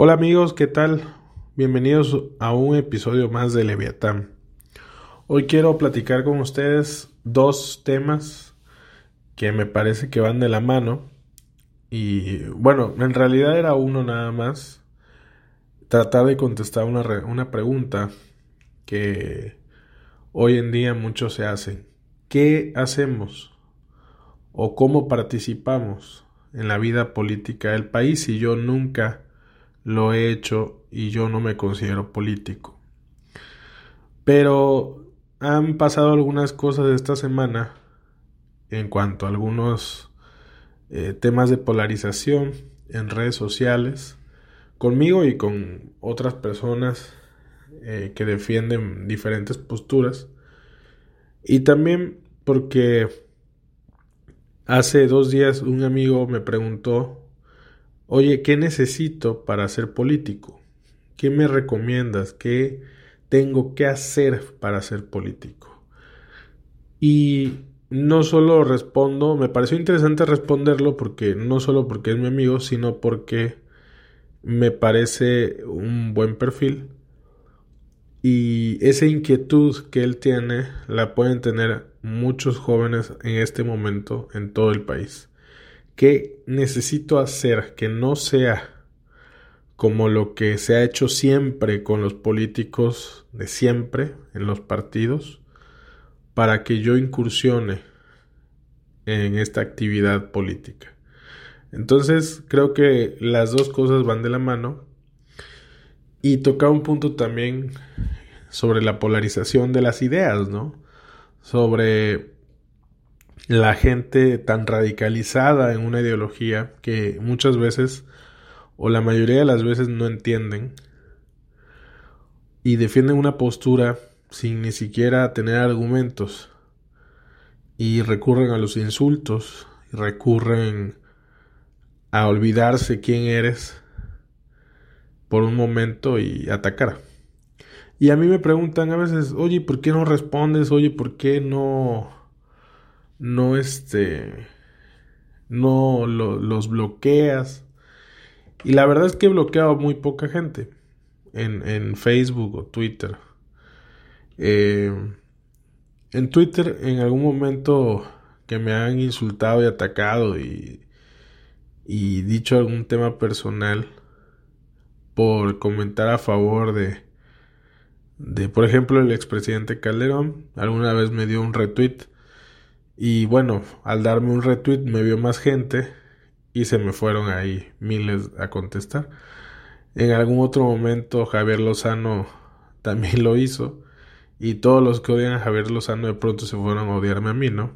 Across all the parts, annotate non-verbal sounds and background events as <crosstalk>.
Hola amigos, ¿qué tal? Bienvenidos a un episodio más de Leviatán. Hoy quiero platicar con ustedes dos temas que me parece que van de la mano. Y bueno, en realidad era uno nada más. Tratar de contestar una, una pregunta que hoy en día muchos se hacen. ¿Qué hacemos? ¿O cómo participamos en la vida política del país si yo nunca lo he hecho y yo no me considero político. Pero han pasado algunas cosas esta semana en cuanto a algunos eh, temas de polarización en redes sociales, conmigo y con otras personas eh, que defienden diferentes posturas. Y también porque hace dos días un amigo me preguntó Oye, ¿qué necesito para ser político? ¿Qué me recomiendas? ¿Qué tengo que hacer para ser político? Y no solo respondo, me pareció interesante responderlo porque no solo porque es mi amigo, sino porque me parece un buen perfil y esa inquietud que él tiene la pueden tener muchos jóvenes en este momento en todo el país. ¿Qué necesito hacer que no sea como lo que se ha hecho siempre con los políticos de siempre en los partidos para que yo incursione en esta actividad política? Entonces creo que las dos cosas van de la mano y toca un punto también sobre la polarización de las ideas, ¿no? Sobre la gente tan radicalizada en una ideología que muchas veces o la mayoría de las veces no entienden y defienden una postura sin ni siquiera tener argumentos y recurren a los insultos y recurren a olvidarse quién eres por un momento y atacar. Y a mí me preguntan a veces, oye, ¿por qué no respondes? Oye, ¿por qué no no este, no los bloqueas. Y la verdad es que he bloqueado muy poca gente en, Facebook o Twitter. Eh, en Twitter en algún momento que me han insultado y atacado y, y dicho algún tema personal por comentar a favor de, de por ejemplo, el expresidente Calderón. Alguna vez me dio un retweet y bueno, al darme un retweet me vio más gente y se me fueron ahí miles a contestar. En algún otro momento Javier Lozano <laughs> también lo hizo y todos los que odian a Javier Lozano de pronto se fueron a odiarme a mí, ¿no?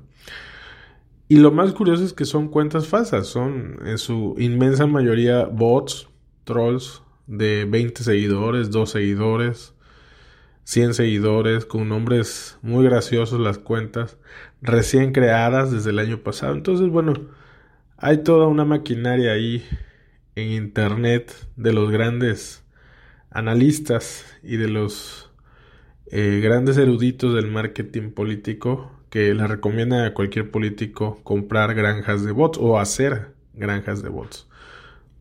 Y lo más curioso es que son cuentas falsas, son en su inmensa mayoría bots, trolls de 20 seguidores, 2 seguidores, 100 seguidores, con nombres muy graciosos las cuentas, recién creadas desde el año pasado. Entonces, bueno, hay toda una maquinaria ahí en Internet de los grandes analistas y de los eh, grandes eruditos del marketing político que le recomiendan a cualquier político comprar granjas de bots o hacer granjas de bots.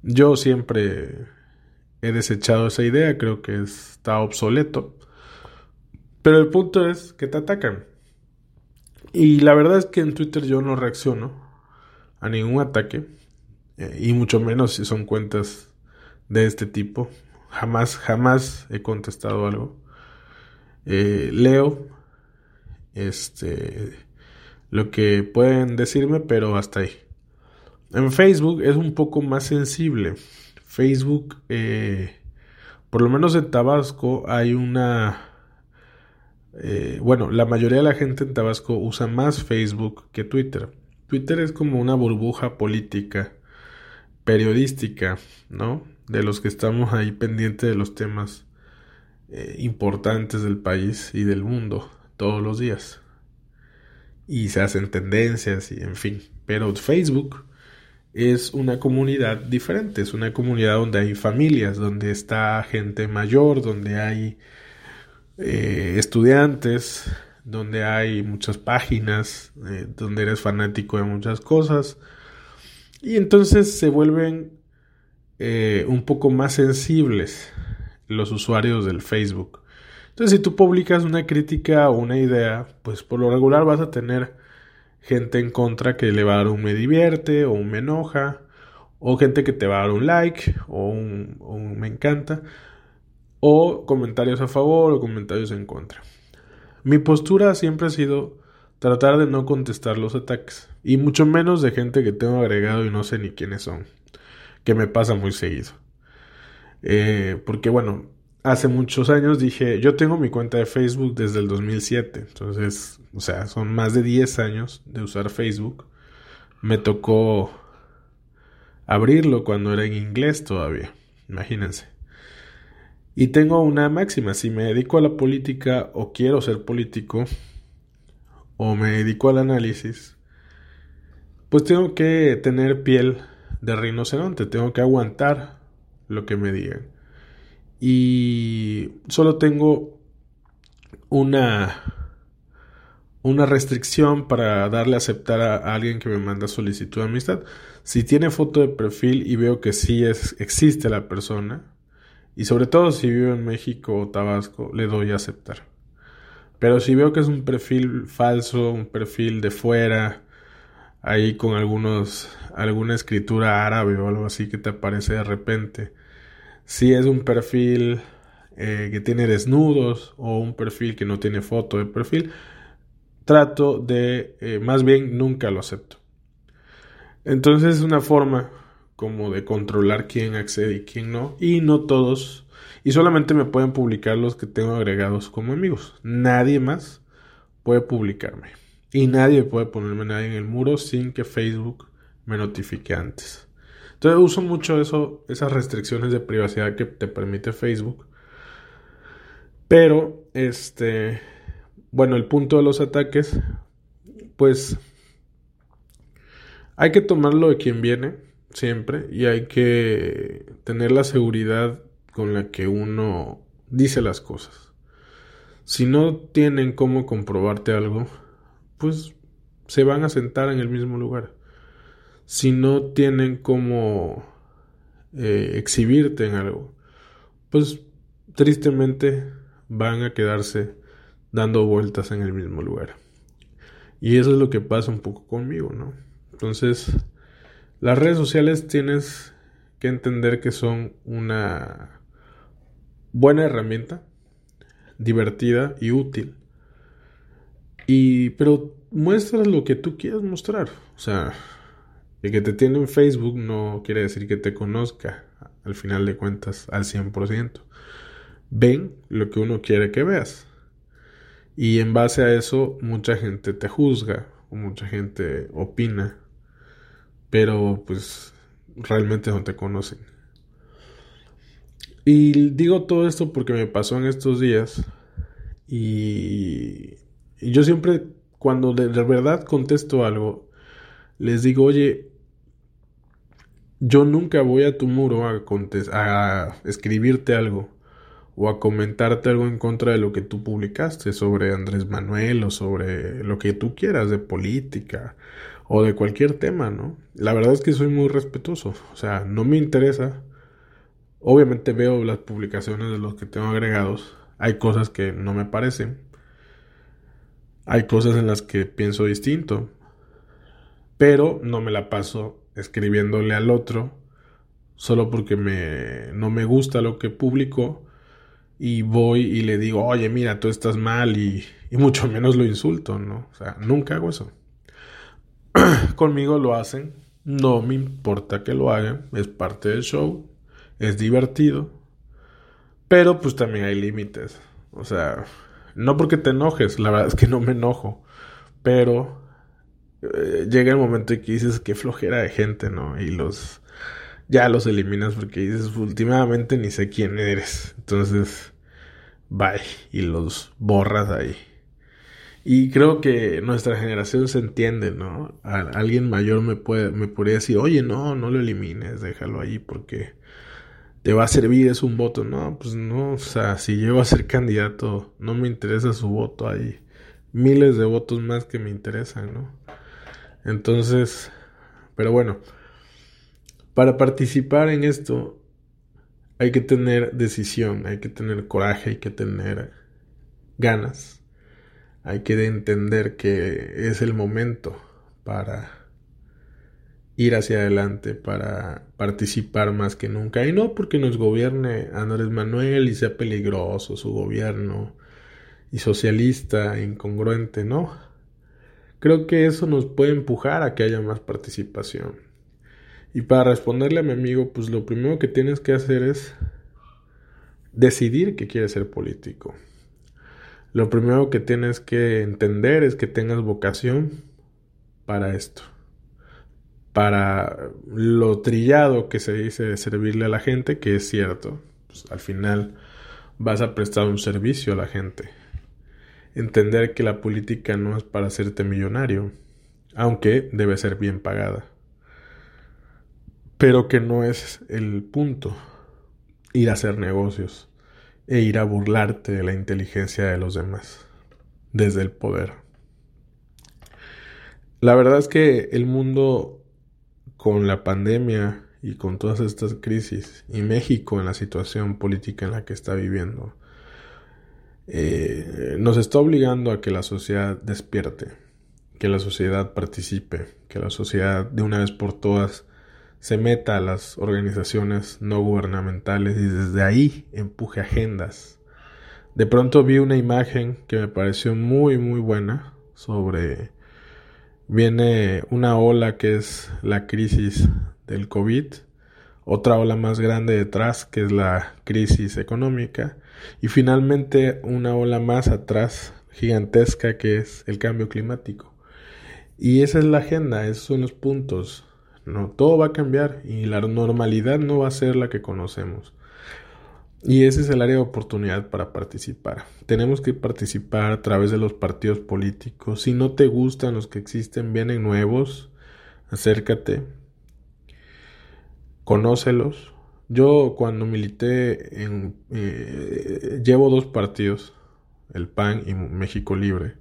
Yo siempre he desechado esa idea, creo que está obsoleto. Pero el punto es que te atacan. Y la verdad es que en Twitter yo no reacciono a ningún ataque. Eh, y mucho menos si son cuentas de este tipo. Jamás, jamás he contestado algo. Eh, leo este lo que pueden decirme, pero hasta ahí. En Facebook es un poco más sensible. Facebook, eh, por lo menos en Tabasco, hay una eh, bueno, la mayoría de la gente en Tabasco usa más Facebook que Twitter. Twitter es como una burbuja política, periodística, ¿no? De los que estamos ahí pendientes de los temas eh, importantes del país y del mundo todos los días. Y se hacen tendencias y en fin. Pero Facebook es una comunidad diferente, es una comunidad donde hay familias, donde está gente mayor, donde hay eh, estudiantes, donde hay muchas páginas, eh, donde eres fanático de muchas cosas. Y entonces se vuelven eh, un poco más sensibles los usuarios del Facebook. Entonces, si tú publicas una crítica o una idea, pues por lo regular vas a tener gente en contra que le va a dar un me divierte o un me enoja, o gente que te va a dar un like o un, un me encanta, o comentarios a favor o comentarios en contra. Mi postura siempre ha sido tratar de no contestar los ataques, y mucho menos de gente que tengo agregado y no sé ni quiénes son, que me pasa muy seguido. Eh, porque bueno, hace muchos años dije, yo tengo mi cuenta de Facebook desde el 2007, entonces, o sea, son más de 10 años de usar Facebook. Me tocó abrirlo cuando era en inglés todavía, imagínense. Y tengo una máxima, si me dedico a la política o quiero ser político, o me dedico al análisis, pues tengo que tener piel de rinoceronte, tengo que aguantar lo que me digan y solo tengo una una restricción para darle a aceptar a, alguien que me manda solicitud de amistad. Si tiene foto de perfil y veo que sí es, existe la persona, y sobre todo si vive en México o Tabasco, le doy a aceptar. Pero si veo que es un perfil falso, un perfil de fuera, ahí con algunos, alguna escritura árabe o algo así que te aparece de repente, si es un perfil eh, que tiene desnudos o un perfil que no tiene foto de perfil, trato de, eh, más bien nunca lo acepto. Entonces es una forma como de controlar quién accede y quién no, y no todos, y solamente me pueden publicar los que tengo agregados como amigos. Nadie más puede publicarme. Y nadie puede ponerme nadie en el muro sin que Facebook me notifique antes. Entonces uso mucho eso, esas restricciones de privacidad que te permite Facebook. Pero, este, bueno, el punto de los ataques, pues hay que tomarlo de quien viene, siempre, y hay que tener la seguridad con la que uno dice las cosas. Si no tienen cómo comprobarte algo, pues se van a sentar en el mismo lugar si no tienen como eh, exhibirte en algo, pues tristemente van a quedarse dando vueltas en el mismo lugar. Y eso es lo que pasa un poco conmigo, ¿no? Entonces, las redes sociales tienes que entender que son una buena herramienta, divertida y útil. Y pero muestras lo que tú quieras mostrar, o sea, el que te tiene en Facebook no quiere decir que te conozca, al final de cuentas, al 100%. Ven lo que uno quiere que veas. Y en base a eso, mucha gente te juzga, o mucha gente opina, pero pues realmente no te conocen. Y digo todo esto porque me pasó en estos días. Y, yo siempre, cuando de verdad contesto algo, les digo, oye, yo nunca voy a tu muro a, a escribirte algo o a comentarte algo en contra de lo que tú publicaste sobre Andrés Manuel o sobre lo que tú quieras de política o de cualquier tema, ¿no? La verdad es que soy muy respetuoso, o sea, no me interesa. Obviamente veo las publicaciones de los que tengo agregados, hay cosas que no me parecen, hay cosas en las que pienso distinto, pero no me la paso escribiéndole al otro solo porque me, no me gusta lo que publicó y voy y le digo, oye, mira, tú estás mal y, y mucho menos lo insulto, ¿no? O sea, nunca hago eso. <clears throat> Conmigo lo hacen, no me importa que lo hagan, es parte del show, es divertido, pero pues también hay límites. O sea, no porque te enojes, la verdad es que no me enojo, pero eh, llega el momento en que dices que flojera de gente, ¿no? Y los ya los eliminas porque dices últimamente ni sé quién eres. Entonces, bye y los borras ahí. Y creo que nuestra generación se entiende, ¿no? alguien mayor me puede me podría decir, "Oye, no, no lo elimines, déjalo ahí porque te va a servir es un voto." No, pues no, o sea, si llego a ser candidato, no me interesa su voto, hay miles de votos más que me interesan, ¿no? Entonces, pero bueno, Para participar en esto hay que tener decisión, hay que tener coraje, hay que tener ganas, hay que entender que es el momento para ir hacia adelante, para participar más que nunca. Y no porque nos gobierne Andrés Manuel y sea peligroso su gobierno y socialista, incongruente, no. Creo que eso nos puede empujar a que haya más participación. Y para responderle a mi amigo, pues lo primero que tienes que hacer es decidir que quieres ser político. Lo primero que tienes que entender es que tengas vocación para esto. Para lo trillado que se dice de servirle a la gente, que es cierto. Pues, al final vas a prestar un servicio a la gente entender que la política no es para hacerte millonario, aunque debe ser bien pagada. Pero que no es el punto ir a hacer negocios e ir a burlarte de la inteligencia de los demás desde el poder. La verdad es que el mundo con la pandemia y con todas estas crisis y México en la situación política en la que está viviendo eh, nos está obligando a que la sociedad despierte, que la sociedad participe, que la sociedad de una vez por todas se meta a las organizaciones no gubernamentales y desde ahí empuje agendas. De pronto vi una imagen que me pareció muy muy buena sobre viene una ola que es la crisis del COVID, otra ola más grande detrás que es la crisis económica y finalmente una ola más atrás, gigantesca, que es el cambio climático. Y esa es la agenda, esos son los puntos. No, todo va a cambiar y la normalidad no va a ser la que conocemos. Y ese es el área de oportunidad para participar. Tenemos que participar a través de los partidos políticos. Si no te gustan los que existen, vienen nuevos, acércate, conócelos, yo cuando milité en... Eh, llevo dos partidos, el PAN y México Libre.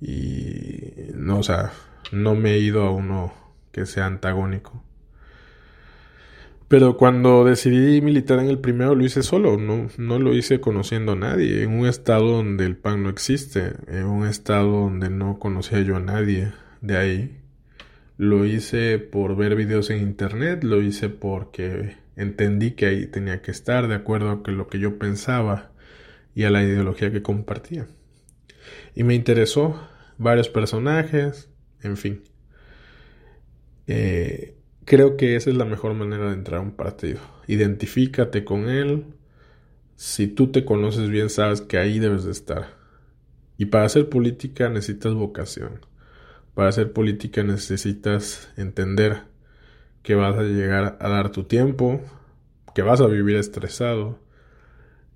Y no, o sea, no me he ido a uno que sea antagónico. Pero cuando decidí militar en el primero lo hice solo, no, no lo hice conociendo a nadie, en un estado donde el PAN no existe, en un estado donde no conocía yo a nadie de ahí. Lo hice por ver videos en internet, lo hice porque entendí que ahí tenía que estar de acuerdo a lo que yo pensaba y a la ideología que compartía. Y me interesó varios personajes, en fin. Eh, creo que esa es la mejor manera de entrar a un partido. Identifícate con él. Si tú te conoces bien, sabes que ahí debes de estar. Y para hacer política necesitas vocación. Para hacer política necesitas entender que vas a llegar a dar tu tiempo, que vas a vivir estresado,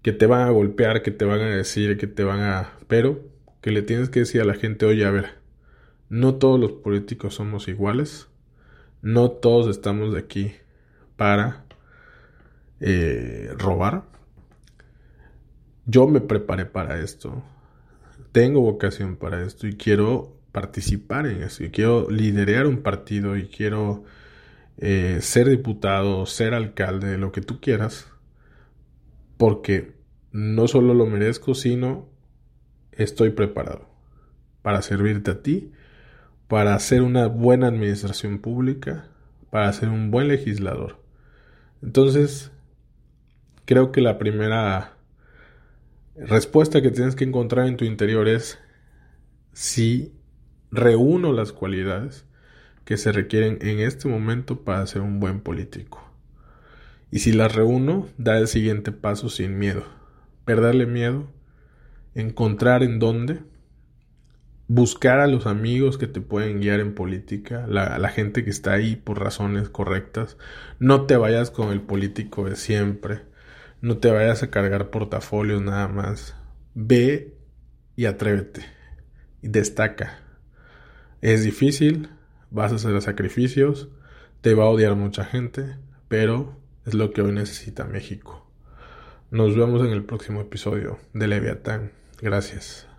que te van a golpear, que te van a decir, que te van a... pero que le tienes que decir a la gente, oye, a ver, no todos los políticos somos iguales, no todos estamos aquí para eh, robar. Yo me preparé para esto, tengo vocación para esto y quiero participar en eso, y quiero liderar un partido y quiero eh, ser diputado, ser alcalde, lo que tú quieras, porque no solo lo merezco, sino estoy preparado para servirte a ti, para hacer una buena administración pública, para ser un buen legislador. Entonces, creo que la primera respuesta que tienes que encontrar en tu interior es si reúno las cualidades que se requieren en este momento para ser un buen político. Y si las reúno, da el siguiente paso sin miedo. Perderle miedo, encontrar en dónde, buscar a los amigos que te pueden guiar en política, la, la gente que está ahí por razones correctas. No te vayas con el político de siempre. No te vayas a cargar portafolios nada más. Ve y atrévete. Y destaca. Es difícil, vas a hacer sacrificios, te va a odiar mucha gente, pero es lo que hoy necesita México. Nos vemos en el próximo episodio de Leviatán. Gracias.